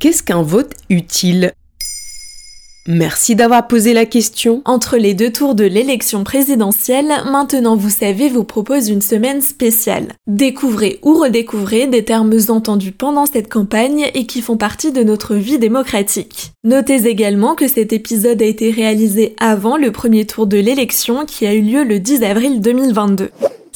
Qu'est-ce qu'un vote utile? Merci d'avoir posé la question. Entre les deux tours de l'élection présidentielle, Maintenant vous savez vous propose une semaine spéciale. Découvrez ou redécouvrez des termes entendus pendant cette campagne et qui font partie de notre vie démocratique. Notez également que cet épisode a été réalisé avant le premier tour de l'élection qui a eu lieu le 10 avril 2022.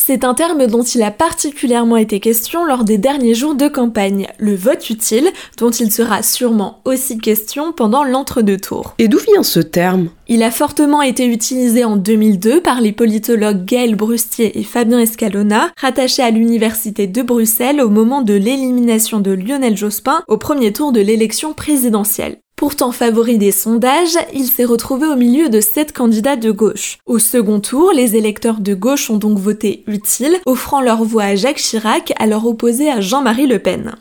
C'est un terme dont il a particulièrement été question lors des derniers jours de campagne, le vote utile, dont il sera sûrement aussi question pendant l'entre-deux tours. Et d'où vient ce terme? Il a fortement été utilisé en 2002 par les politologues Gaël Brustier et Fabien Escalona, rattachés à l'Université de Bruxelles au moment de l'élimination de Lionel Jospin au premier tour de l'élection présidentielle. Pourtant favori des sondages, il s'est retrouvé au milieu de sept candidats de gauche. Au second tour, les électeurs de gauche ont donc voté utile, offrant leur voix à Jacques Chirac, alors opposé à Jean-Marie Le Pen.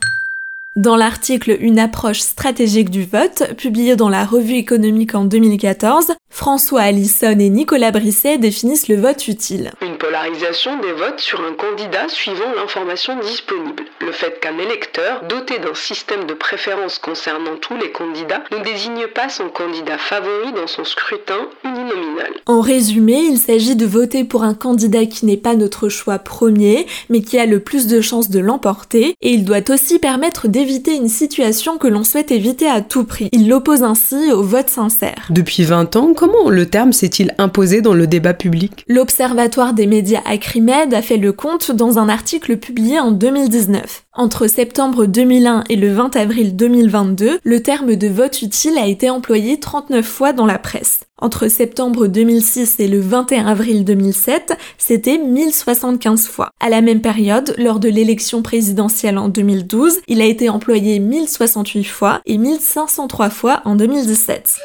Dans l'article Une approche stratégique du vote, publié dans la revue économique en 2014, François Allison et Nicolas Brisset définissent le vote utile. Une polarisation des votes sur un candidat suivant l'information disponible. Le fait qu'un électeur, doté d'un système de préférence concernant tous les candidats, ne désigne pas son candidat favori dans son scrutin uninominal. En résumé, il s'agit de voter pour un candidat qui n'est pas notre choix premier, mais qui a le plus de chances de l'emporter, et il doit aussi permettre des éviter une situation que l'on souhaite éviter à tout prix. Il l'oppose ainsi au vote sincère. Depuis 20 ans, comment le terme s'est-il imposé dans le débat public? L'Observatoire des médias Acrimed a fait le compte dans un article publié en 2019. Entre septembre 2001 et le 20 avril 2022, le terme de vote utile a été employé 39 fois dans la presse. Entre septembre 2006 et le 21 avril 2007, c'était 1075 fois. À la même période, lors de l'élection présidentielle en 2012, il a été employé 1068 fois et 1503 fois en 2017.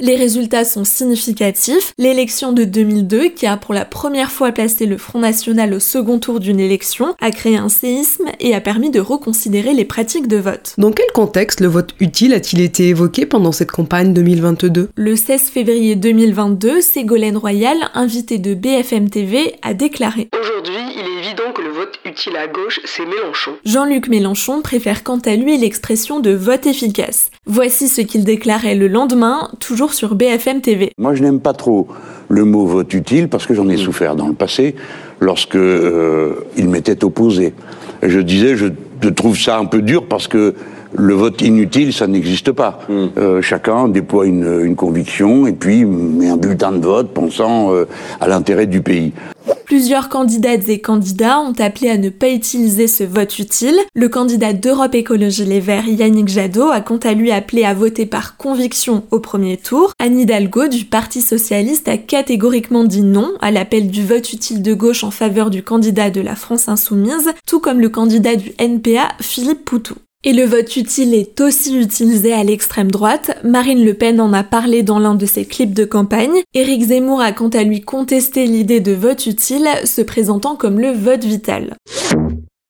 Les résultats sont significatifs. L'élection de 2002, qui a pour la première fois placé le Front National au second tour d'une élection, a créé un séisme et a permis de reconsidérer les pratiques de vote. Dans quel contexte le vote utile a-t-il été évoqué pendant cette campagne 2022 Le 16 février 2022, Ségolène Royal, invitée de BFM TV, a déclaré utile à gauche, c'est Mélenchon. Jean-Luc Mélenchon préfère quant à lui l'expression de vote efficace. Voici ce qu'il déclarait le lendemain, toujours sur BFM TV. Moi, je n'aime pas trop le mot vote utile parce que j'en ai souffert dans le passé lorsque euh, il m'était opposé. Je disais, je, trouve ça un peu dur parce que le vote inutile, ça n'existe pas. Hmm. Euh, chacun déploie une, conviction et puis met un bulletin de vote pensant euh, à l'intérêt du pays. Plusieurs candidates et candidats ont appelé à ne pas utiliser ce vote utile. Le candidat d'Europe Écologie Les Verts, Yannick Jadot, a quant à lui appelé à voter par conviction au premier tour. Anne Hidalgo du Parti Socialiste a catégoriquement dit non à l'appel du vote utile de gauche en faveur du candidat de la France Insoumise, tout comme le candidat du NPA, Philippe Poutou. Et le vote utile est aussi utilisé à l'extrême droite. Marine Le Pen en a parlé dans l'un de ses clips de campagne. Éric Zemmour a quant à lui contesté l'idée de vote utile, se présentant comme le vote vital.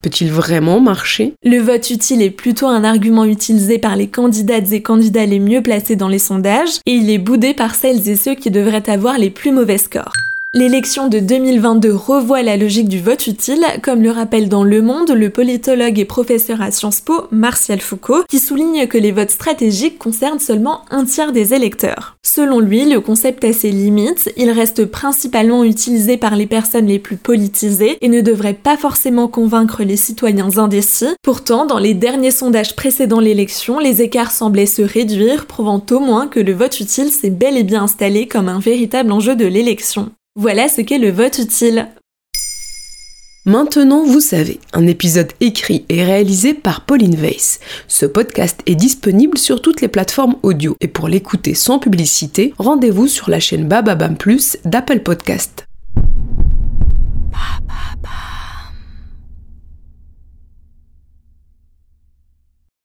Peut-il vraiment marcher? Le vote utile est plutôt un argument utilisé par les candidates et candidats les mieux placés dans les sondages, et il est boudé par celles et ceux qui devraient avoir les plus mauvais scores. L'élection de 2022 revoit la logique du vote utile, comme le rappelle dans Le Monde le politologue et professeur à Sciences Po Martial Foucault, qui souligne que les votes stratégiques concernent seulement un tiers des électeurs. Selon lui, le concept a ses limites, il reste principalement utilisé par les personnes les plus politisées et ne devrait pas forcément convaincre les citoyens indécis. Pourtant, dans les derniers sondages précédant l'élection, les écarts semblaient se réduire, prouvant au moins que le vote utile s'est bel et bien installé comme un véritable enjeu de l'élection. Voilà ce qu'est le vote utile. Maintenant, vous savez, un épisode écrit et réalisé par Pauline Weiss. Ce podcast est disponible sur toutes les plateformes audio et pour l'écouter sans publicité, rendez-vous sur la chaîne Bababam Plus d'Apple Podcast.